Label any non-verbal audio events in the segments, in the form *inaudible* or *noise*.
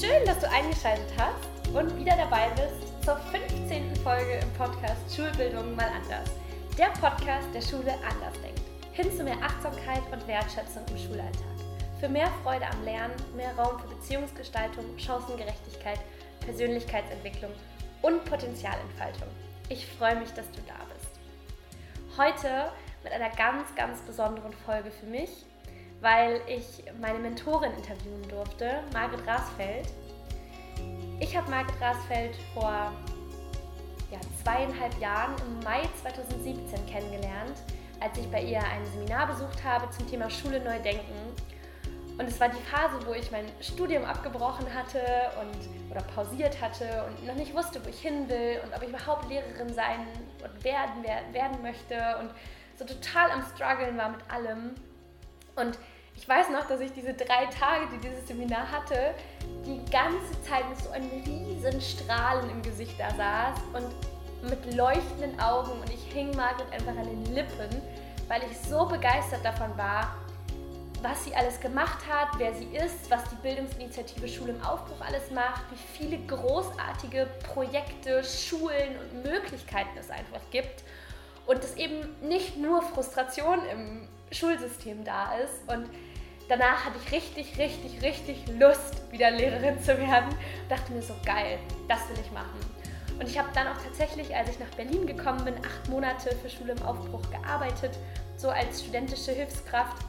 Schön, dass du eingeschaltet hast und wieder dabei bist zur 15. Folge im Podcast Schulbildung mal anders. Der Podcast, der Schule anders denkt. Hin zu mehr Achtsamkeit und Wertschätzung im Schulalltag. Für mehr Freude am Lernen, mehr Raum für Beziehungsgestaltung, Chancengerechtigkeit, Persönlichkeitsentwicklung und Potenzialentfaltung. Ich freue mich, dass du da bist. Heute mit einer ganz, ganz besonderen Folge für mich, weil ich meine Mentorin interviewen durfte, Margret Rasfeld. Ich habe Margret Rasfeld vor ja, zweieinhalb Jahren im Mai 2017 kennengelernt, als ich bei ihr ein Seminar besucht habe zum Thema Schule neu denken. Und es war die Phase, wo ich mein Studium abgebrochen hatte und oder pausiert hatte und noch nicht wusste, wo ich hin will und ob ich überhaupt Lehrerin sein und werden, werden möchte und so total am struggeln war mit allem. Und ich weiß noch, dass ich diese drei Tage, die dieses Seminar hatte, die ganze Zeit mit so einem riesen Strahlen im Gesicht da saß und mit leuchtenden Augen und ich hing Margret einfach an den Lippen, weil ich so begeistert davon war, was sie alles gemacht hat, wer sie ist, was die Bildungsinitiative Schule im Aufbruch alles macht, wie viele großartige Projekte, Schulen und Möglichkeiten es einfach gibt. Und es eben nicht nur Frustration im Schulsystem da ist und danach hatte ich richtig, richtig, richtig Lust, wieder Lehrerin zu werden. Und dachte mir so, geil, das will ich machen. Und ich habe dann auch tatsächlich, als ich nach Berlin gekommen bin, acht Monate für Schule im Aufbruch gearbeitet, so als studentische Hilfskraft.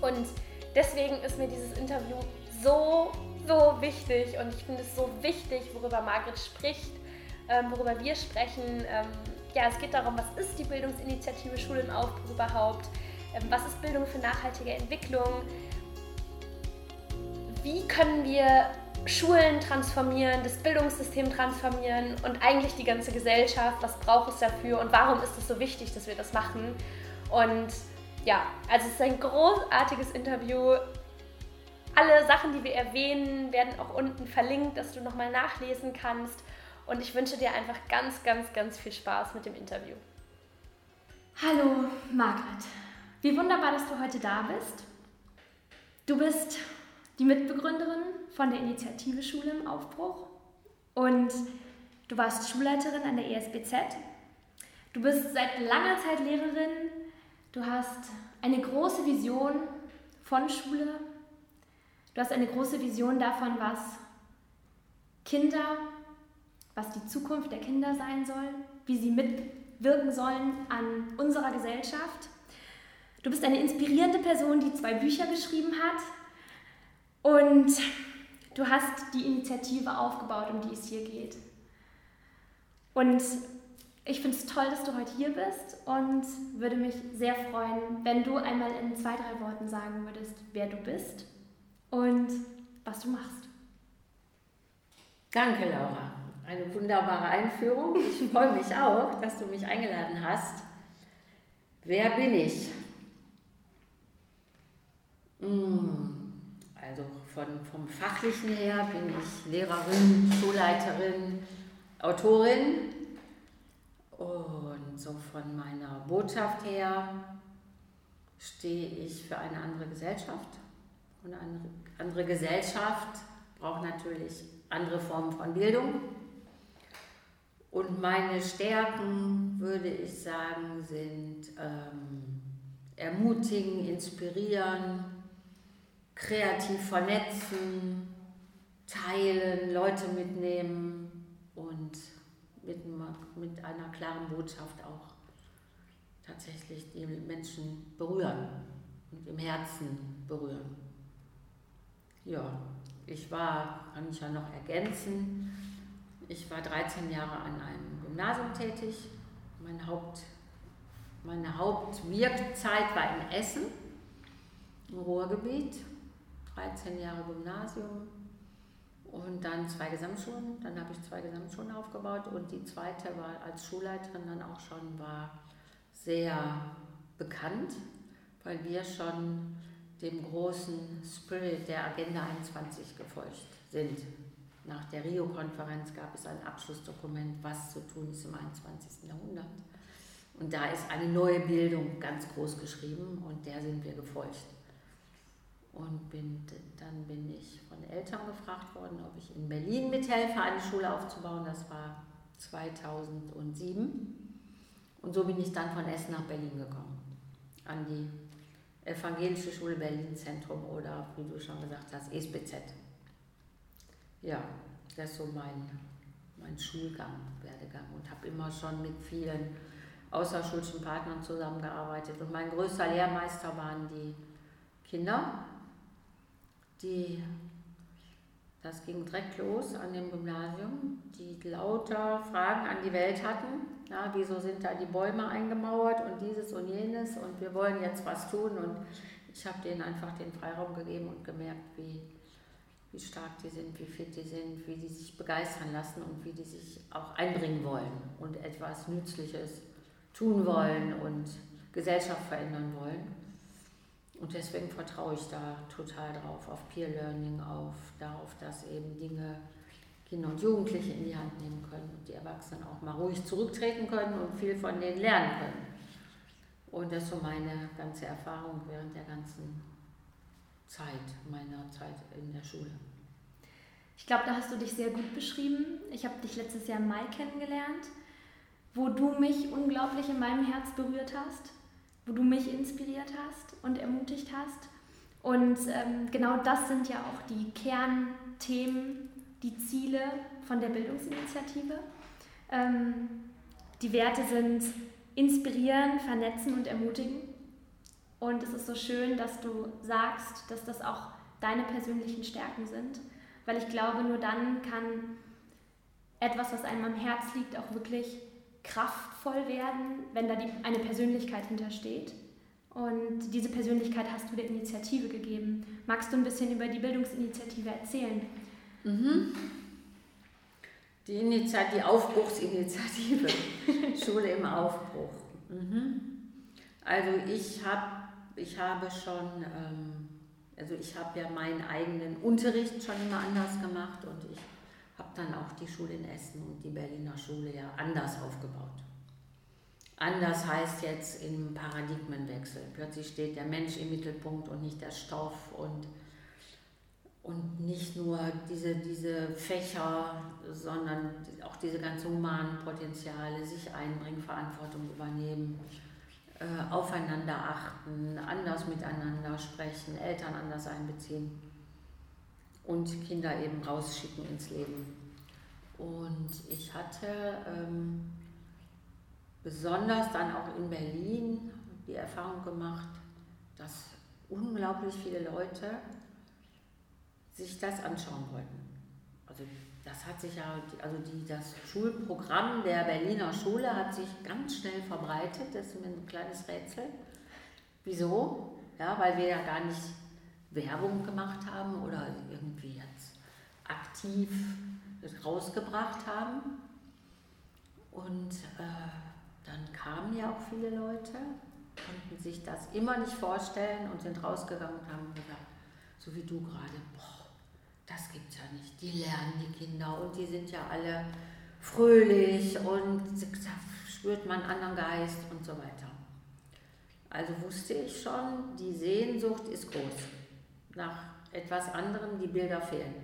Und deswegen ist mir dieses Interview so, so wichtig. Und ich finde es so wichtig, worüber Margret spricht, ähm, worüber wir sprechen. Ähm, ja, es geht darum, was ist die Bildungsinitiative Schule im Aufbruch überhaupt? Ähm, was ist Bildung für nachhaltige Entwicklung? Wie können wir Schulen transformieren, das Bildungssystem transformieren und eigentlich die ganze Gesellschaft? Was braucht es dafür und warum ist es so wichtig, dass wir das machen? Und ja, also es ist ein großartiges Interview. Alle Sachen, die wir erwähnen, werden auch unten verlinkt, dass du nochmal nachlesen kannst. Und ich wünsche dir einfach ganz, ganz, ganz viel Spaß mit dem Interview. Hallo, Margret. Wie wunderbar, dass du heute da bist. Du bist die Mitbegründerin von der Initiative Schule im Aufbruch und du warst Schulleiterin an der ESBZ. Du bist seit langer Zeit Lehrerin. Du hast eine große Vision von Schule. Du hast eine große Vision davon, was Kinder, was die Zukunft der Kinder sein soll, wie sie mitwirken sollen an unserer Gesellschaft. Du bist eine inspirierende Person, die zwei Bücher geschrieben hat und du hast die Initiative aufgebaut, um die es hier geht. Und ich finde es toll, dass du heute hier bist und würde mich sehr freuen, wenn du einmal in zwei, drei Worten sagen würdest, wer du bist und was du machst. Danke, Laura. Eine wunderbare Einführung. Ich freue mich auch, dass du mich eingeladen hast. Wer bin ich? Mm, also von, vom Fachlichen her bin ich Lehrerin, Schulleiterin, Autorin und so von meiner Botschaft her stehe ich für eine andere Gesellschaft. Und eine andere Gesellschaft braucht natürlich andere Formen von Bildung. Und meine Stärken, würde ich sagen, sind ähm, ermutigen, inspirieren, kreativ vernetzen, teilen, Leute mitnehmen und mit, mit einer klaren Botschaft auch tatsächlich die Menschen berühren und im Herzen berühren. Ja, ich war, kann ich ja noch ergänzen, ich war 13 Jahre an einem Gymnasium tätig. Mein Haupt, meine Hauptwirkzeit war in Essen, im Ruhrgebiet. 13 Jahre Gymnasium und dann zwei Gesamtschulen. Dann habe ich zwei Gesamtschulen aufgebaut und die zweite war als Schulleiterin dann auch schon war sehr bekannt, weil wir schon dem großen Spirit der Agenda 21 gefolgt sind. Nach der Rio-Konferenz gab es ein Abschlussdokument, was zu tun ist im 21. Jahrhundert. Und da ist eine neue Bildung ganz groß geschrieben und der sind wir gefolgt. Und bin, dann bin ich von Eltern gefragt worden, ob ich in Berlin mithelfe, eine Schule aufzubauen. Das war 2007. Und so bin ich dann von Essen nach Berlin gekommen, an die Evangelische Schule Berlin Zentrum oder, wie du schon gesagt hast, ESBZ. Ja, das ist so mein, mein Schulgang, Werdegang und habe immer schon mit vielen außerschulischen Partnern zusammengearbeitet. Und mein größter Lehrmeister waren die Kinder, die, das ging direkt los an dem Gymnasium, die lauter Fragen an die Welt hatten. Ja, wieso sind da die Bäume eingemauert und dieses und jenes und wir wollen jetzt was tun. Und ich habe denen einfach den Freiraum gegeben und gemerkt, wie, wie stark die sind, wie fit die sind, wie die sich begeistern lassen und wie die sich auch einbringen wollen und etwas Nützliches tun wollen und Gesellschaft verändern wollen. Und deswegen vertraue ich da total drauf, auf Peer Learning, auf darauf, dass eben Dinge Kinder und Jugendliche in die Hand nehmen können und die Erwachsenen auch mal ruhig zurücktreten können und viel von denen lernen können. Und das ist so meine ganze Erfahrung während der ganzen Zeit, meiner Zeit in der Schule. Ich glaube, da hast du dich sehr gut beschrieben. Ich habe dich letztes Jahr im Mai kennengelernt, wo du mich unglaublich in meinem Herz berührt hast, wo du mich inspiriert hast und ermutigt hast. Und ähm, genau das sind ja auch die Kernthemen, die Ziele von der Bildungsinitiative. Ähm, die Werte sind inspirieren, vernetzen und ermutigen. Und es ist so schön, dass du sagst, dass das auch deine persönlichen Stärken sind, weil ich glaube, nur dann kann etwas, was einem am Herz liegt, auch wirklich kraftvoll werden, wenn da die, eine Persönlichkeit hintersteht. Und diese Persönlichkeit hast du der Initiative gegeben. Magst du ein bisschen über die Bildungsinitiative erzählen? Mhm. Die, Initiative, die Aufbruchsinitiative, *laughs* Schule im Aufbruch. Mhm. Also ich, hab, ich habe schon, ähm, also ich habe ja meinen eigenen Unterricht schon immer anders gemacht und ich habe dann auch die Schule in Essen und die Berliner Schule ja anders aufgebaut. Anders heißt jetzt im Paradigmenwechsel. Plötzlich steht der Mensch im Mittelpunkt und nicht der Stoff und und nicht nur diese, diese Fächer, sondern auch diese ganzen humanen Potenziale, sich einbringen, Verantwortung übernehmen, äh, aufeinander achten, anders miteinander sprechen, Eltern anders einbeziehen und Kinder eben rausschicken ins Leben. Und ich hatte ähm, besonders dann auch in Berlin die Erfahrung gemacht, dass unglaublich viele Leute sich das anschauen wollten. Also das hat sich ja, also die, das Schulprogramm der Berliner Schule hat sich ganz schnell verbreitet. Das ist mir ein kleines Rätsel. Wieso? Ja, weil wir ja gar nicht Werbung gemacht haben oder irgendwie jetzt aktiv rausgebracht haben. Und äh, dann kamen ja auch viele Leute, konnten sich das immer nicht vorstellen und sind rausgegangen und haben gesagt, so wie du gerade, boah, das gibt es ja nicht. Die lernen die Kinder und die sind ja alle fröhlich und da spürt man einen anderen Geist und so weiter. Also wusste ich schon, die Sehnsucht ist groß nach etwas anderem, die Bilder fehlen.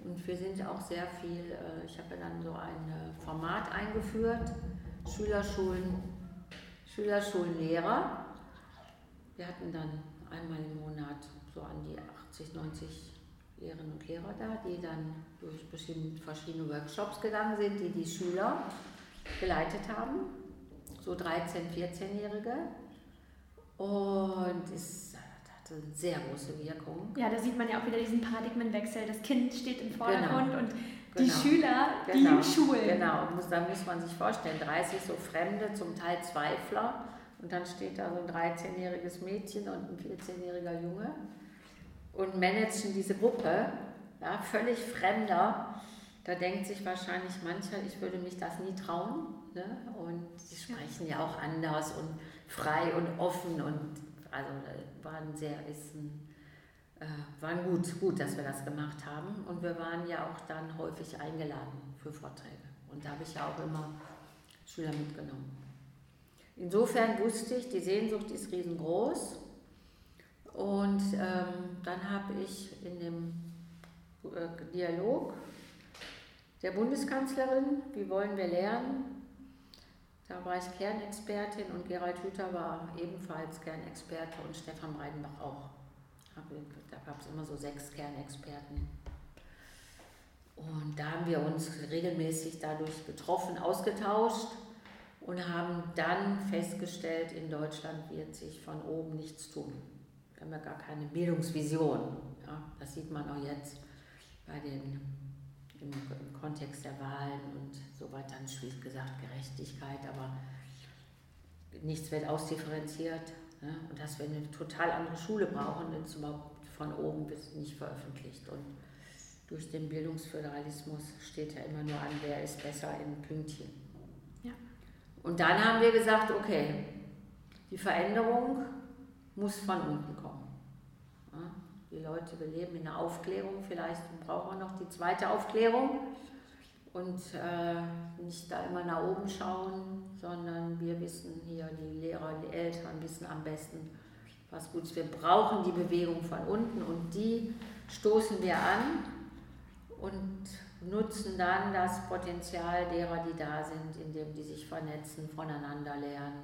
Und wir sind auch sehr viel, äh, ich habe dann so ein äh, Format eingeführt, Schülerschulen, Schülerschulenlehrer. Wir hatten dann einmal im Monat so an die 80, 90 Lehrerinnen und Lehrer da, die dann durch verschiedene Workshops gegangen sind, die die Schüler geleitet haben, so 13-, 14-Jährige. Und es eine sehr große Wirkung. Ja, da sieht man ja auch wieder diesen Paradigmenwechsel. Das Kind steht im Vordergrund genau. und die genau. Schüler, genau. die Schulen. Genau, da muss man sich vorstellen, 30 so Fremde, zum Teil Zweifler. Und dann steht da so ein 13-jähriges Mädchen und ein 14-jähriger Junge und managen diese Gruppe, ja, völlig Fremder. Da denkt sich wahrscheinlich mancher, ich würde mich das nie trauen. Ne? Und sie sprechen ja auch anders und frei und offen und also waren sehr, ist ein, äh, waren gut, gut, dass wir das gemacht haben. Und wir waren ja auch dann häufig eingeladen für Vorträge. Und da habe ich ja auch immer Schüler mitgenommen. Insofern wusste ich, die Sehnsucht ist riesengroß Und ähm, dann habe ich in dem äh, Dialog der Bundeskanzlerin, wie wollen wir lernen, da war ich Kernexpertin und Gerald Hüther war ebenfalls Kernexperte und Stefan Breidenbach auch. Da gab es immer so sechs Kernexperten. Und da haben wir uns regelmäßig dadurch getroffen, ausgetauscht und haben dann festgestellt, in Deutschland wird sich von oben nichts tun. Wir haben ja gar keine Bildungsvision. Ja, das sieht man auch jetzt bei den, im, im Kontext der Wahlen und so weiter. Dann schlicht gesagt Gerechtigkeit, aber nichts wird ausdifferenziert. Ne? Und dass wir eine total andere Schule brauchen, ist überhaupt von oben bis nicht veröffentlicht. Und durch den Bildungsföderalismus steht ja immer nur an, wer ist besser in Pünktchen. Ja. Und dann haben wir gesagt, okay, die Veränderung muss von unten kommen. Die Leute, wir leben in der Aufklärung, vielleicht brauchen wir noch die zweite Aufklärung und äh, nicht da immer nach oben schauen, sondern wir wissen hier, die Lehrer, die Eltern wissen am besten, was gut ist. Wir brauchen die Bewegung von unten und die stoßen wir an und nutzen dann das Potenzial derer, die da sind, indem die sich vernetzen, voneinander lernen,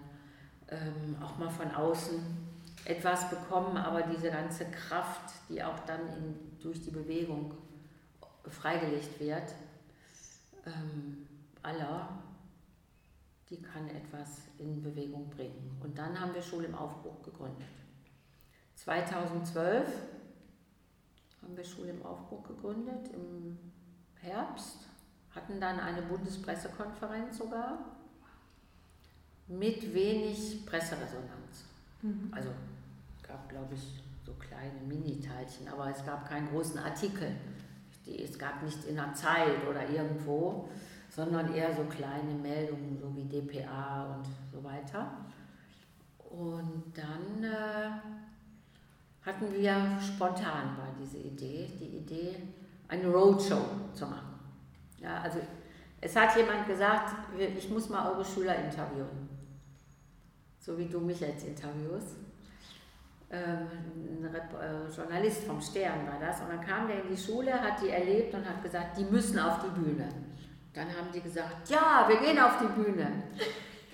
ähm, auch mal von außen etwas bekommen, aber diese ganze Kraft, die auch dann in, durch die Bewegung freigelegt wird, ähm, aller, die kann etwas in Bewegung bringen. Und dann haben wir Schule im Aufbruch gegründet. 2012 haben wir Schule im Aufbruch gegründet, im Herbst, hatten dann eine Bundespressekonferenz sogar mit wenig Presseresonanz. Mhm. Also gab, glaube ich, so kleine Mini-Teilchen, aber es gab keinen großen Artikel. Es gab nichts in der Zeit oder irgendwo, sondern eher so kleine Meldungen, so wie DPA und so weiter. Und dann äh, hatten wir spontan war diese Idee, die Idee, eine Roadshow zu machen. Ja, also es hat jemand gesagt, ich muss mal eure Schüler interviewen, so wie du mich jetzt interviewst. Ähm, ein äh, Journalist vom Stern war das. Und dann kam der in die Schule, hat die erlebt und hat gesagt, die müssen auf die Bühne. Dann haben die gesagt, ja, wir gehen auf die Bühne.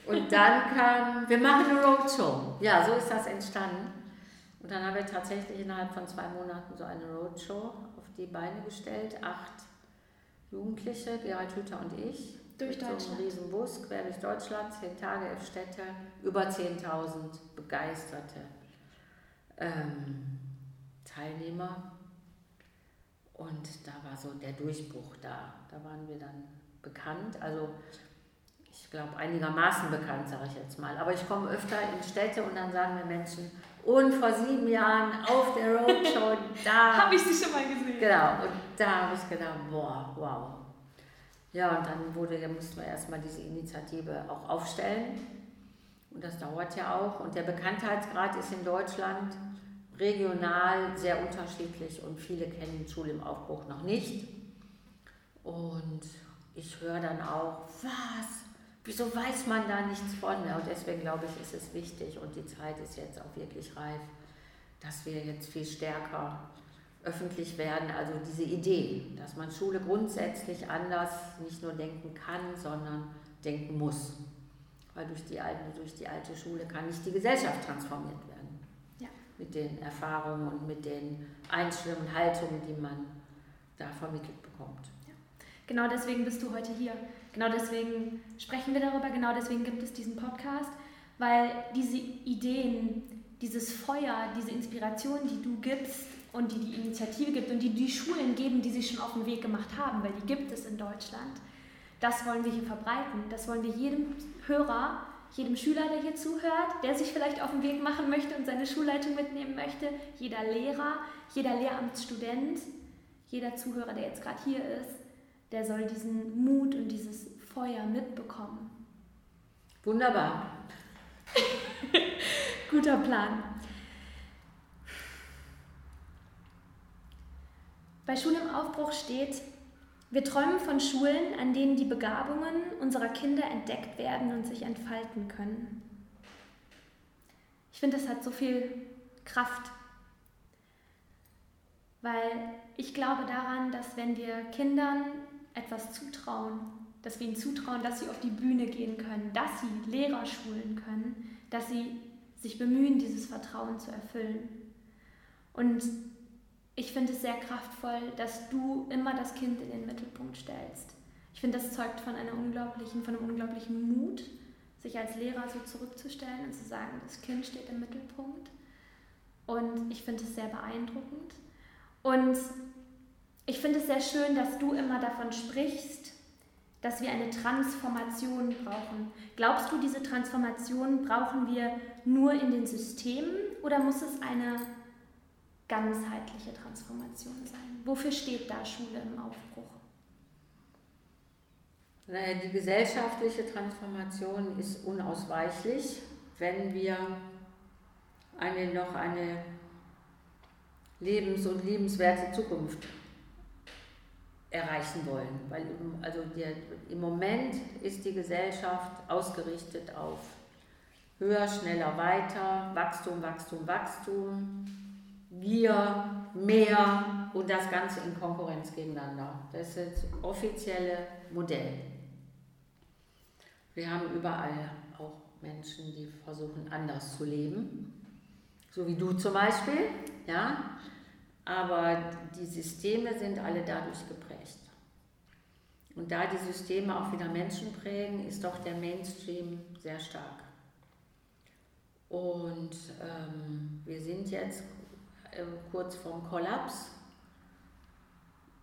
Und dann kam, wir machen eine Roadshow. Ja, so ist das entstanden. Und dann haben wir tatsächlich innerhalb von zwei Monaten so eine Roadshow auf die Beine gestellt. Acht Jugendliche, Gerald Hüther und ich. Durch Deutschland. So einem riesen Bus, quer durch Deutschland, zehn Tage, elf Städte, über 10.000 begeisterte ähm, Teilnehmer. Und da war so der Durchbruch da. Da waren wir dann bekannt. Also ich glaube einigermaßen bekannt, sage ich jetzt mal. Aber ich komme öfter in Städte und dann sagen mir Menschen, und vor sieben Jahren auf der Roadshow, *laughs* da... habe ich sie schon mal gesehen. Genau, und da habe ich gedacht, boah, wow. Ja, und dann wurde, da mussten wir erstmal diese Initiative auch aufstellen. Und das dauert ja auch. Und der Bekanntheitsgrad ist in Deutschland regional sehr unterschiedlich und viele kennen Schule im Aufbruch noch nicht. Und ich höre dann auch, was? Wieso weiß man da nichts von? und deswegen glaube ich, ist es wichtig und die Zeit ist jetzt auch wirklich reif, dass wir jetzt viel stärker öffentlich werden. Also diese Idee, dass man Schule grundsätzlich anders nicht nur denken kann, sondern denken muss. Weil durch die alte, durch die alte Schule kann nicht die Gesellschaft transformiert werden. Ja. Mit den Erfahrungen und mit den Einstellungen und Haltungen, die man da vermittelt bekommt. Ja. Genau deswegen bist du heute hier. Genau deswegen sprechen wir darüber. Genau deswegen gibt es diesen Podcast. Weil diese Ideen, dieses Feuer, diese Inspiration, die du gibst und die die Initiative gibt und die die Schulen geben, die sich schon auf den Weg gemacht haben, weil die gibt es in Deutschland, das wollen wir hier verbreiten. Das wollen wir jedem Hörer, jedem Schüler, der hier zuhört, der sich vielleicht auf den Weg machen möchte und seine Schulleitung mitnehmen möchte, jeder Lehrer, jeder Lehramtsstudent, jeder Zuhörer, der jetzt gerade hier ist, der soll diesen Mut und dieses Feuer mitbekommen. Wunderbar. *laughs* Guter Plan. Bei Schule im Aufbruch steht, wir träumen von Schulen, an denen die Begabungen unserer Kinder entdeckt werden und sich entfalten können. Ich finde, das hat so viel Kraft, weil ich glaube daran, dass wenn wir Kindern etwas zutrauen, dass wir ihnen zutrauen, dass sie auf die Bühne gehen können, dass sie Lehrer schulen können, dass sie sich bemühen, dieses Vertrauen zu erfüllen. Und ich finde es sehr kraftvoll, dass du immer das Kind in den Mittelpunkt stellst. Ich finde, das zeugt von, einer unglaublichen, von einem unglaublichen Mut, sich als Lehrer so zurückzustellen und zu sagen, das Kind steht im Mittelpunkt. Und ich finde es sehr beeindruckend. Und ich finde es sehr schön, dass du immer davon sprichst, dass wir eine Transformation brauchen. Glaubst du, diese Transformation brauchen wir nur in den Systemen oder muss es eine ganzheitliche Transformation sein? Wofür steht da Schule im Aufbruch? Naja, die gesellschaftliche Transformation ist unausweichlich, wenn wir eine, noch eine lebens- und liebenswerte Zukunft erreichen wollen. Weil im, also der, im Moment ist die Gesellschaft ausgerichtet auf höher, schneller, weiter, Wachstum, Wachstum, Wachstum, Gier, mehr und das Ganze in Konkurrenz gegeneinander. Das ist das offizielle Modell. Wir haben überall auch Menschen, die versuchen anders zu leben, so wie du zum Beispiel, ja. Aber die Systeme sind alle dadurch geprägt. Und da die Systeme auch wieder Menschen prägen, ist doch der Mainstream sehr stark. Und ähm, wir sind jetzt kurz vorm Kollaps,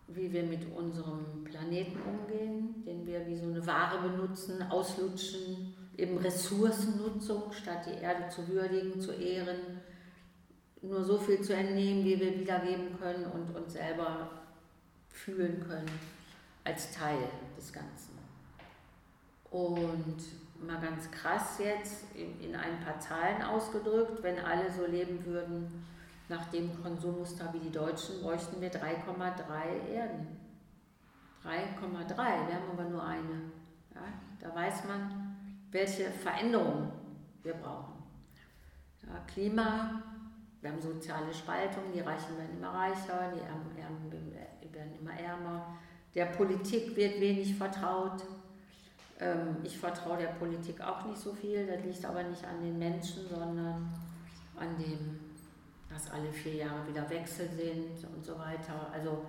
wie wir mit unserem Planeten umgehen, den wir wie so eine Ware benutzen, auslutschen, eben Ressourcennutzung, statt die Erde zu würdigen, zu ehren, nur so viel zu entnehmen, wie wir wiedergeben können und uns selber fühlen können als Teil des Ganzen. Und mal ganz krass jetzt in, in ein paar Zahlen ausgedrückt, wenn alle so leben würden nach dem Konsummuster wie die Deutschen, bräuchten wir 3,3 Erden. 3,3, wir haben aber nur eine. Ja, da weiß man, welche Veränderungen wir brauchen. Ja, Klima, wir haben soziale Spaltung, die Reichen werden immer reicher, die Ärmen werden immer ärmer. Der Politik wird wenig vertraut. Ähm, ich vertraue der Politik auch nicht so viel. Das liegt aber nicht an den Menschen, sondern an dem, dass alle vier Jahre wieder Wechsel sind und so weiter. Also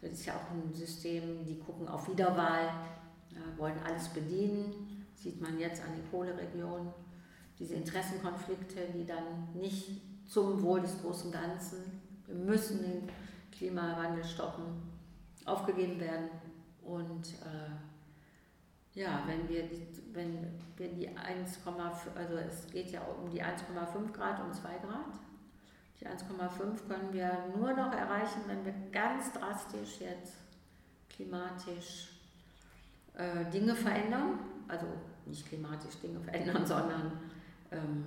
das ist ja auch ein System, die gucken auf Wiederwahl, ja, wollen alles bedienen. Sieht man jetzt an den Kohleregionen. Diese Interessenkonflikte, die dann nicht zum Wohl des großen Ganzen. Wir müssen den Klimawandel stoppen, aufgegeben werden. Und äh, ja, wenn wir wenn wir die 1,5, also es geht ja um die 1,5 Grad und 2 Grad. Die 1,5 können wir nur noch erreichen, wenn wir ganz drastisch jetzt klimatisch äh, Dinge verändern. Also nicht klimatisch Dinge verändern, *laughs* sondern ähm,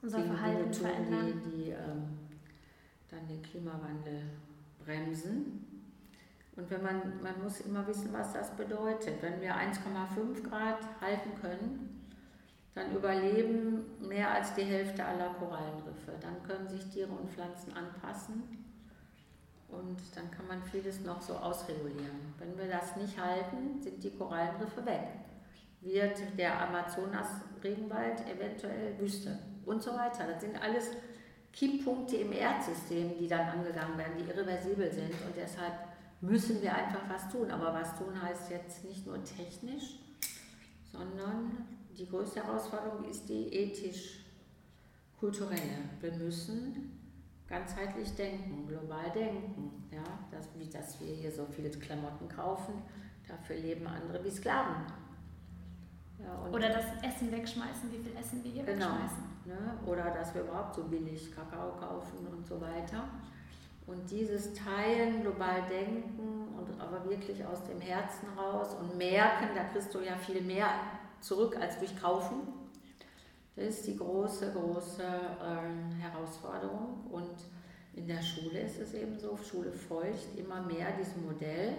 unser Verhalten tun, verändern. Die, die ähm, dann den Klimawandel bremsen. Und wenn man, man muss immer wissen, was das bedeutet. Wenn wir 1,5 Grad halten können, dann überleben mehr als die Hälfte aller Korallenriffe. Dann können sich Tiere und Pflanzen anpassen und dann kann man vieles noch so ausregulieren. Wenn wir das nicht halten, sind die Korallenriffe weg. Wird der Amazonas-Regenwald eventuell Wüste und so weiter. Das sind alles Keypunkte im Erdsystem, die dann angegangen werden, die irreversibel sind und deshalb müssen wir einfach was tun. Aber was tun heißt jetzt nicht nur technisch, sondern die größte Herausforderung ist die ethisch-kulturelle. Wir müssen ganzheitlich denken, global denken. Ja? Das, wie dass wir hier so viele Klamotten kaufen, dafür leben andere wie Sklaven. Ja, Oder das Essen wegschmeißen, wie viel Essen wir hier genau, wegschmeißen. Ne? Oder dass wir überhaupt so billig Kakao kaufen und so weiter. Und dieses Teilen, global denken und aber wirklich aus dem Herzen raus und merken, da kriegst du ja viel mehr zurück als durch Kaufen. Das ist die große, große äh, Herausforderung. Und in der Schule ist es eben so, Schule folgt immer mehr diesem Modell.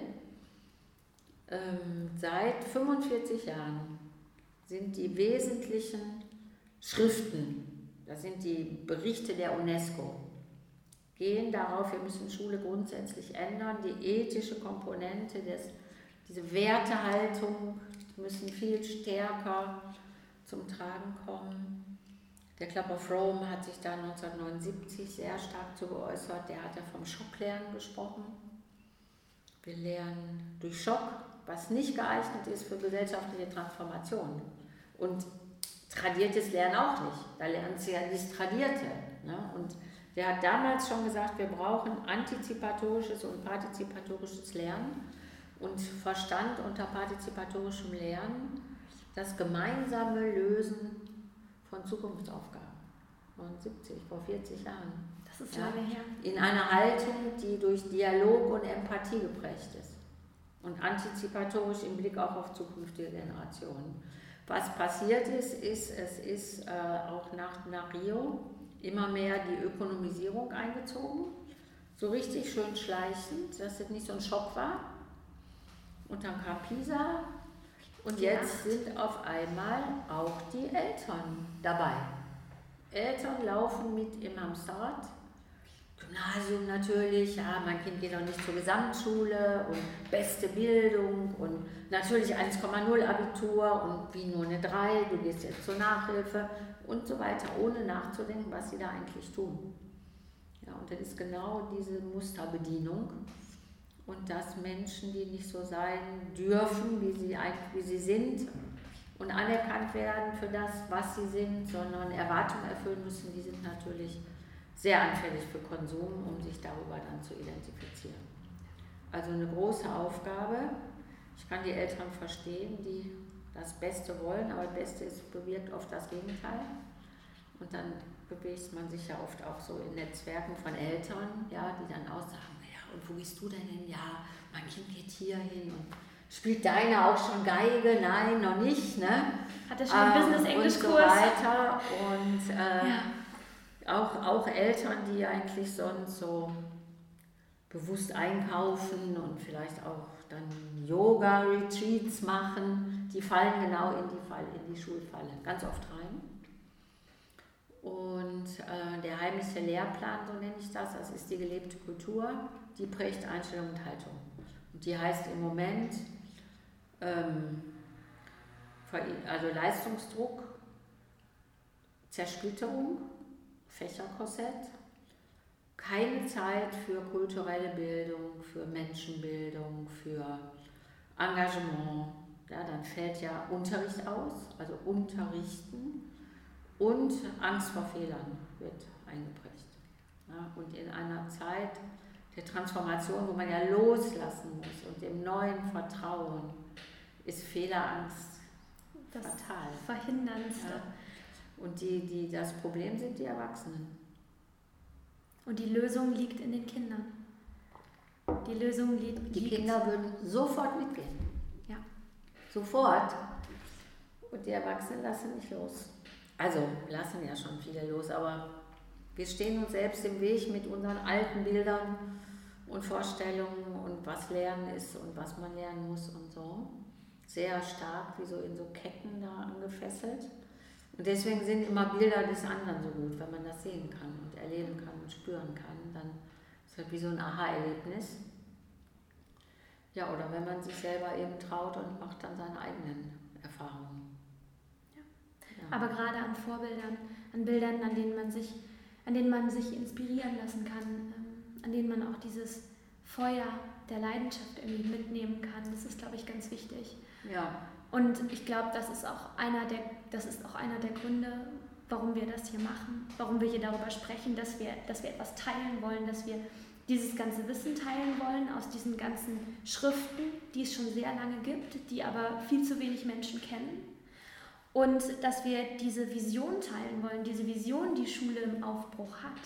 Ähm, seit 45 Jahren sind die wesentlichen Schriften, das sind die Berichte der UNESCO, gehen darauf, wir müssen Schule grundsätzlich ändern. Die ethische Komponente, des, diese Wertehaltung müssen viel stärker zum Tragen kommen. Der Club of Rome hat sich da 1979 sehr stark zu geäußert. Der hat ja vom Schocklernen gesprochen. Wir lernen durch Schock, was nicht geeignet ist für gesellschaftliche Transformation. Und tradiertes Lernen auch nicht. Da lernt sie ja das Tradierte. Ne? Und der hat damals schon gesagt, wir brauchen antizipatorisches und partizipatorisches Lernen und Verstand unter partizipatorischem Lernen, das gemeinsame Lösen von Zukunftsaufgaben. 79, vor 40 Jahren. Das ist lange her. In einer Haltung, die durch Dialog und Empathie geprägt ist. Und antizipatorisch im Blick auch auf zukünftige Generationen. Was passiert ist, ist, es ist äh, auch nach, nach Rio immer mehr die Ökonomisierung eingezogen. So richtig schön schleichend, dass es nicht so ein Schock war. Und dann kam Pisa und jetzt sind auf einmal auch die Eltern dabei. Eltern laufen mit im Hamsterrad. Gymnasium natürlich, ja, mein Kind geht auch nicht zur Gesamtschule und beste Bildung und natürlich 1,0 Abitur und wie nur eine 3, du gehst jetzt zur Nachhilfe und so weiter, ohne nachzudenken, was sie da eigentlich tun. Ja, und das ist genau diese Musterbedienung und dass Menschen, die nicht so sein dürfen, wie sie, eigentlich, wie sie sind und anerkannt werden für das, was sie sind, sondern Erwartungen erfüllen müssen, die sind natürlich sehr anfällig für Konsum, um sich darüber dann zu identifizieren. Also eine große Aufgabe. Ich kann die Eltern verstehen, die das Beste wollen, aber das Beste ist, bewirkt oft das Gegenteil. Und dann bewegt man sich ja oft auch so in Netzwerken von Eltern, ja, die dann auch sagen, und wo gehst du denn hin? Ja, mein Kind geht hier hin und spielt deine auch schon Geige? Nein, noch nicht, ne? Hat er schon einen ähm, Business-Englisch-Kurs? Und so weiter. Und äh, ja. auch, auch Eltern, die eigentlich sonst so bewusst einkaufen und vielleicht auch dann Yoga-Retreats machen, die fallen genau in die, Fall, in die Schulfalle, ganz oft rein. Und äh, der heimliche Lehrplan, so nenne ich das, das ist die gelebte Kultur, die prägt Einstellung und Haltung. Und die heißt im Moment ähm, also Leistungsdruck, Zersplitterung, Fächerkorsett, keine Zeit für kulturelle Bildung, für Menschenbildung, für Engagement. Ja, dann fällt ja Unterricht aus, also Unterrichten und Angst vor Fehlern wird eingeprägt. Ja, und in einer Zeit der Transformation, wo man ja loslassen muss und dem neuen Vertrauen, ist Fehlerangst das fatal. Verhinderndste. Ja. Und die, die das Problem sind die Erwachsenen. Und die Lösung liegt in den Kindern. Die Lösung liegt. Die Kinder würden sofort mitgehen. Ja. Sofort. Und die Erwachsenen lassen nicht los. Also lassen ja schon viele los, aber wir stehen uns selbst im Weg mit unseren alten Bildern und Vorstellungen und was Lernen ist und was man lernen muss und so. Sehr stark, wie so in so Ketten da angefesselt. Und deswegen sind immer Bilder des anderen so gut, wenn man das sehen kann und erleben kann und spüren kann. Dann ist das wie so ein Aha-Erlebnis. Ja, oder wenn man sich selber eben traut und macht dann seine eigenen Erfahrungen. Ja. Ja. Aber gerade an Vorbildern, an Bildern, an denen man sich, an denen man sich inspirieren lassen kann, an denen man auch dieses Feuer der Leidenschaft irgendwie mitnehmen kann, das ist, glaube ich, ganz wichtig. Ja. Und ich glaube, das ist auch einer der, das ist auch einer der Gründe, warum wir das hier machen, warum wir hier darüber sprechen, dass wir, dass wir etwas teilen wollen, dass wir dieses ganze Wissen teilen wollen aus diesen ganzen Schriften, die es schon sehr lange gibt, die aber viel zu wenig Menschen kennen. Und dass wir diese Vision teilen wollen, diese Vision, die Schule im Aufbruch hat,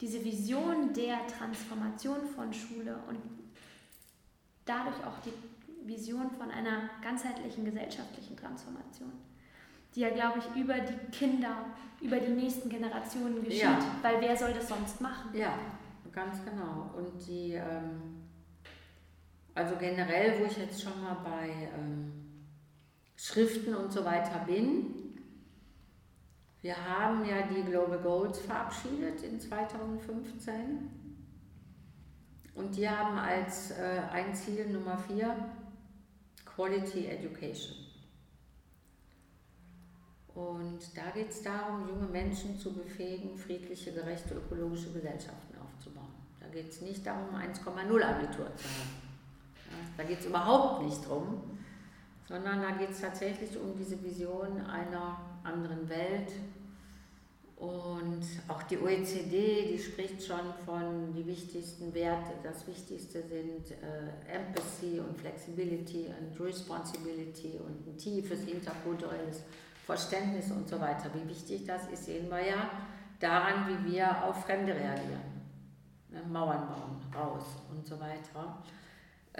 diese Vision der Transformation von Schule und dadurch auch die Vision von einer ganzheitlichen gesellschaftlichen Transformation, die ja, glaube ich, über die Kinder, über die nächsten Generationen geschieht. Ja. Weil wer soll das sonst machen? Ja, ganz genau. Und die, ähm, also generell, wo ich jetzt schon mal bei ähm, Schriften und so weiter bin, wir haben ja die Global Goals verabschiedet in 2015 Und die haben als äh, ein Ziel Nummer vier Quality Education. Und da geht es darum, junge Menschen zu befähigen, friedliche, gerechte, ökologische Gesellschaften aufzubauen. Da geht es nicht darum, 1,0 Abitur zu haben. Da geht es überhaupt nicht drum, sondern da geht es tatsächlich um diese Vision einer anderen Welt. Und auch die OECD, die spricht schon von die wichtigsten Werte. Das Wichtigste sind äh, Empathy und Flexibility und Responsibility und ein tiefes interkulturelles Verständnis und so weiter. Wie wichtig das ist, sehen wir ja daran, wie wir auf Fremde reagieren. Ne, Mauern bauen, raus und so weiter.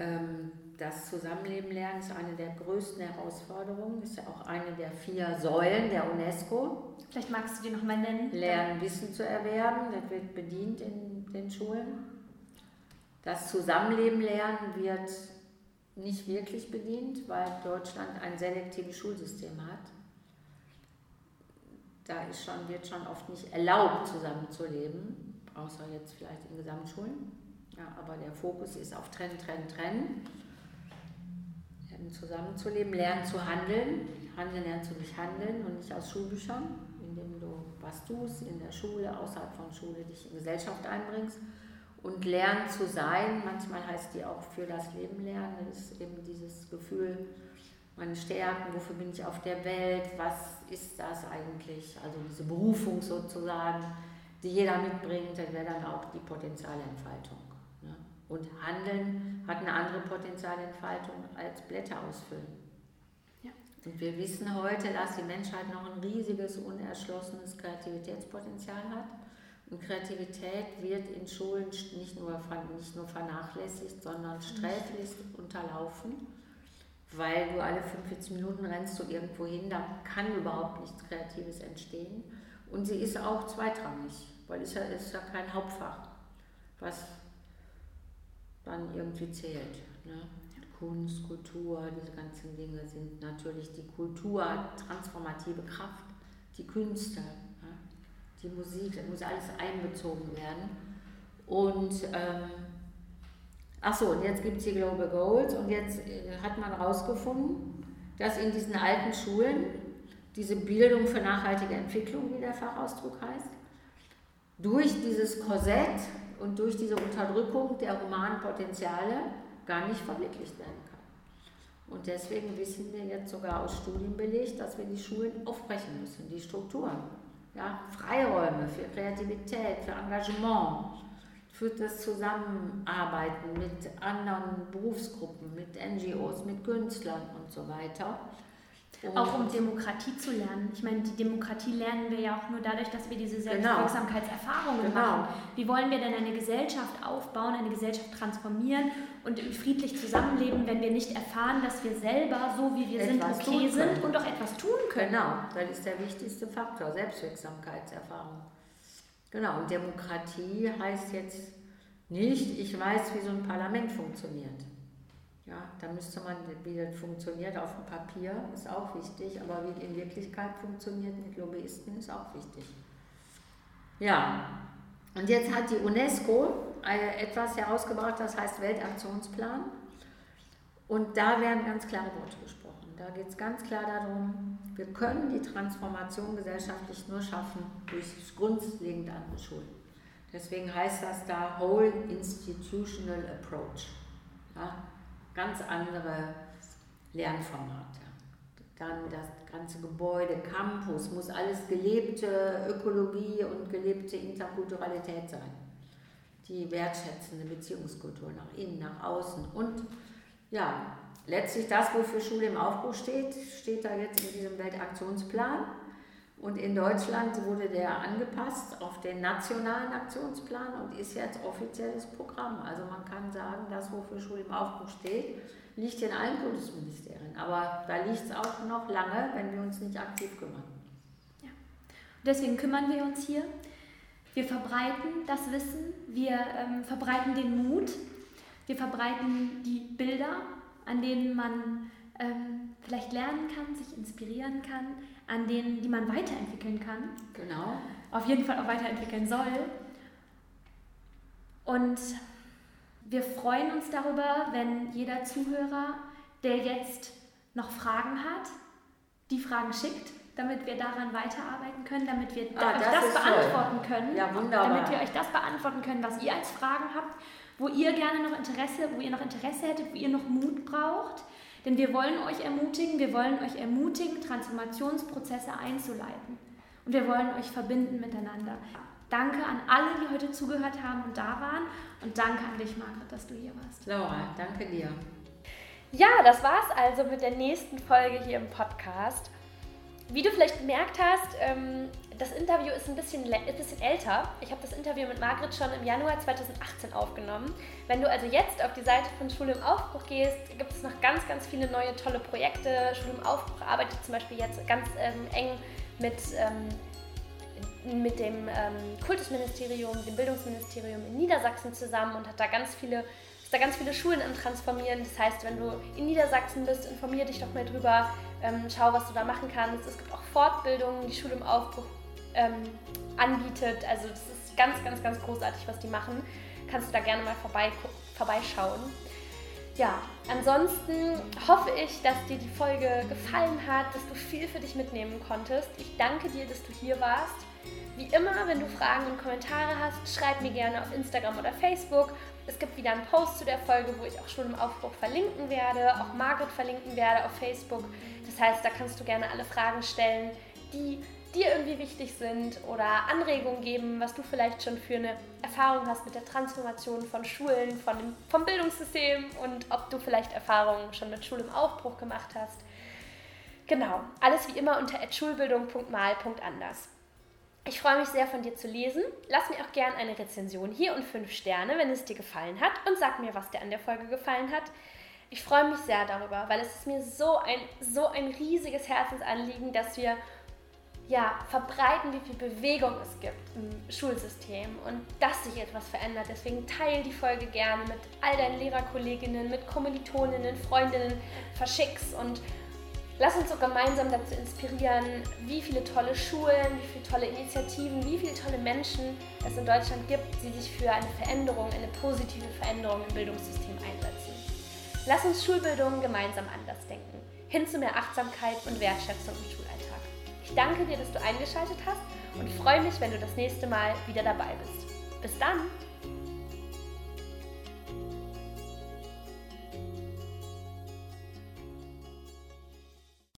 Ähm, das Zusammenleben lernen ist eine der größten Herausforderungen, ist ja auch eine der vier Säulen der UNESCO. Vielleicht magst du die nochmal nennen. Lernen, Wissen zu erwerben, das wird bedient in den Schulen. Das Zusammenleben lernen wird nicht wirklich bedient, weil Deutschland ein selektives Schulsystem hat. Da ist schon, wird schon oft nicht erlaubt, zusammenzuleben, außer jetzt vielleicht in Gesamtschulen. Ja, aber der Fokus ist auf Trennen, Trennen, Trennen. Lernen zusammenzuleben, lernen zu handeln. Handeln lernst du durch Handeln und nicht aus Schulbüchern, indem du was tust in der Schule, außerhalb von Schule dich in Gesellschaft einbringst. Und lernen zu sein, manchmal heißt die auch für das Leben lernen, das ist eben dieses Gefühl, meine Stärken, wofür bin ich auf der Welt, was ist das eigentlich, also diese Berufung sozusagen, die jeder mitbringt, das wäre dann auch die Potenzialentfaltung. Und Handeln hat eine andere Potenzialentfaltung als Blätter ausfüllen. Ja. Und wir wissen heute, dass die Menschheit noch ein riesiges, unerschlossenes Kreativitätspotenzial hat. Und Kreativität wird in Schulen nicht nur, nicht nur vernachlässigt, sondern sträflichst unterlaufen weil du alle 45 Minuten rennst du irgendwo hin, da kann überhaupt nichts Kreatives entstehen. Und sie ist auch zweitrangig, weil es ja, ist ja kein Hauptfach, was dann irgendwie zählt. Ne? Kunst, Kultur, diese ganzen Dinge sind natürlich die Kultur, transformative Kraft, die Künste, ne? die Musik, das muss alles einbezogen werden. Und ähm, Ach so, und jetzt gibt es die Global Goals und jetzt äh, hat man herausgefunden, dass in diesen alten Schulen diese Bildung für nachhaltige Entwicklung, wie der Fachausdruck heißt, durch dieses Korsett und durch diese Unterdrückung der humanen Potenziale gar nicht verwirklicht werden kann. Und deswegen wissen wir jetzt sogar aus Studien belegt, dass wir die Schulen aufbrechen müssen, die Strukturen. Ja, Freiräume für Kreativität, für Engagement, für das Zusammenarbeiten mit anderen Berufsgruppen, mit NGOs, mit Künstlern und so weiter. Und auch um Demokratie zu lernen. Ich meine, die Demokratie lernen wir ja auch nur dadurch, dass wir diese genau. Selbstwirksamkeitserfahrungen genau. machen. Wie wollen wir denn eine Gesellschaft aufbauen, eine Gesellschaft transformieren und friedlich zusammenleben, wenn wir nicht erfahren, dass wir selber, so wie wir etwas sind, okay sind und auch etwas tun können? Genau, das ist der wichtigste Faktor, Selbstwirksamkeitserfahrung. Genau, und Demokratie heißt jetzt nicht, ich weiß, wie so ein Parlament funktioniert. Ja, da müsste man, wie das funktioniert auf dem Papier, ist auch wichtig, aber wie in Wirklichkeit funktioniert mit Lobbyisten, ist auch wichtig. Ja, und jetzt hat die UNESCO etwas herausgebracht, das heißt Weltaktionsplan. Und da werden ganz klare Worte gesprochen. Da geht es ganz klar darum, wir können die Transformation gesellschaftlich nur schaffen durch grundlegend andere Schulen. Deswegen heißt das da Whole Institutional Approach. Ja, ganz andere Lernformate. Dann das ganze Gebäude, Campus, muss alles gelebte Ökologie und gelebte Interkulturalität sein. Die wertschätzende Beziehungskultur nach innen, nach außen und ja, letztlich das, wofür Schule im Aufbruch steht, steht da jetzt in diesem Weltaktionsplan. Und in Deutschland wurde der angepasst auf den nationalen Aktionsplan und ist jetzt offizielles Programm. Also man kann sagen, das, wofür Schule im Aufbruch steht, liegt in allen Bundesministerien. Aber da liegt es auch noch lange, wenn wir uns nicht aktiv kümmern. Ja. Deswegen kümmern wir uns hier. Wir verbreiten das Wissen, wir ähm, verbreiten den Mut, wir verbreiten die Bilder, an denen man ähm, vielleicht lernen kann, sich inspirieren kann, an denen, die man weiterentwickeln kann. Wir freuen uns darüber, wenn jeder Zuhörer, der jetzt noch Fragen hat, die Fragen schickt, damit wir daran weiterarbeiten können, damit wir Ah, euch das das beantworten toll. können. Ja, wunderbar. Damit wir euch das beantworten können, was ihr als Fragen habt, wo ihr gerne noch Interesse, wo ihr noch Interesse hättet, wo ihr noch Mut braucht. Denn wir wollen euch ermutigen, wir wollen euch ermutigen, Transformationsprozesse einzuleiten. Und wir wollen euch verbinden miteinander. Danke an alle, die heute zugehört haben und da waren. Und danke an dich, Margret, dass du hier warst. Laura, danke dir. Ja, das war's also mit der nächsten Folge hier im Podcast. Wie du vielleicht gemerkt hast, ähm, das Interview ist ein bisschen, ein bisschen älter. Ich habe das Interview mit Margret schon im Januar 2018 aufgenommen. Wenn du also jetzt auf die Seite von Schule im Aufbruch gehst, gibt es noch ganz, ganz viele neue tolle Projekte. Schule im Aufbruch arbeitet zum Beispiel jetzt ganz ähm, eng mit, ähm, mit dem ähm, Kultusministerium, dem Bildungsministerium in Niedersachsen zusammen und hat da ganz viele da ganz viele Schulen am Transformieren. Das heißt, wenn du in Niedersachsen bist, informier dich doch mal drüber, ähm, schau, was du da machen kannst. Es gibt auch Fortbildungen, die Schule im Aufbruch ähm, anbietet. Also das ist ganz, ganz, ganz großartig, was die machen. Kannst du da gerne mal vorbei, vorbeischauen. Ja, ansonsten hoffe ich, dass dir die Folge gefallen hat, dass du viel für dich mitnehmen konntest. Ich danke dir, dass du hier warst. Wie immer, wenn du Fragen und Kommentare hast, schreib mir gerne auf Instagram oder Facebook. Es gibt wieder einen Post zu der Folge, wo ich auch schon im Aufbruch verlinken werde, auch Margret verlinken werde auf Facebook. Das heißt, da kannst du gerne alle Fragen stellen, die dir irgendwie wichtig sind oder Anregungen geben, was du vielleicht schon für eine Erfahrung hast mit der Transformation von Schulen, von dem, vom Bildungssystem und ob du vielleicht Erfahrungen schon mit Schule im Aufbruch gemacht hast. Genau, alles wie immer unter schulbildung.mal.anders. Ich freue mich sehr von dir zu lesen. Lass mir auch gerne eine Rezension hier und fünf Sterne, wenn es dir gefallen hat und sag mir, was dir an der Folge gefallen hat. Ich freue mich sehr darüber, weil es ist mir so ein, so ein riesiges Herzensanliegen, dass wir ja, verbreiten, wie viel Bewegung es gibt im Schulsystem und dass sich etwas verändert. Deswegen teile die Folge gerne mit all deinen Lehrerkolleginnen, mit Kommilitoninnen, Freundinnen, verschick's und lass uns so gemeinsam dazu inspirieren, wie viele tolle Schulen, wie viele tolle Initiativen, wie viele tolle Menschen es in Deutschland gibt, die sich für eine Veränderung, eine positive Veränderung im Bildungssystem einsetzen. Lass uns Schulbildung gemeinsam anders denken, hin zu mehr Achtsamkeit und Wertschätzung im Schulalltag. Ich danke dir, dass du eingeschaltet hast und freue mich, wenn du das nächste Mal wieder dabei bist. Bis dann!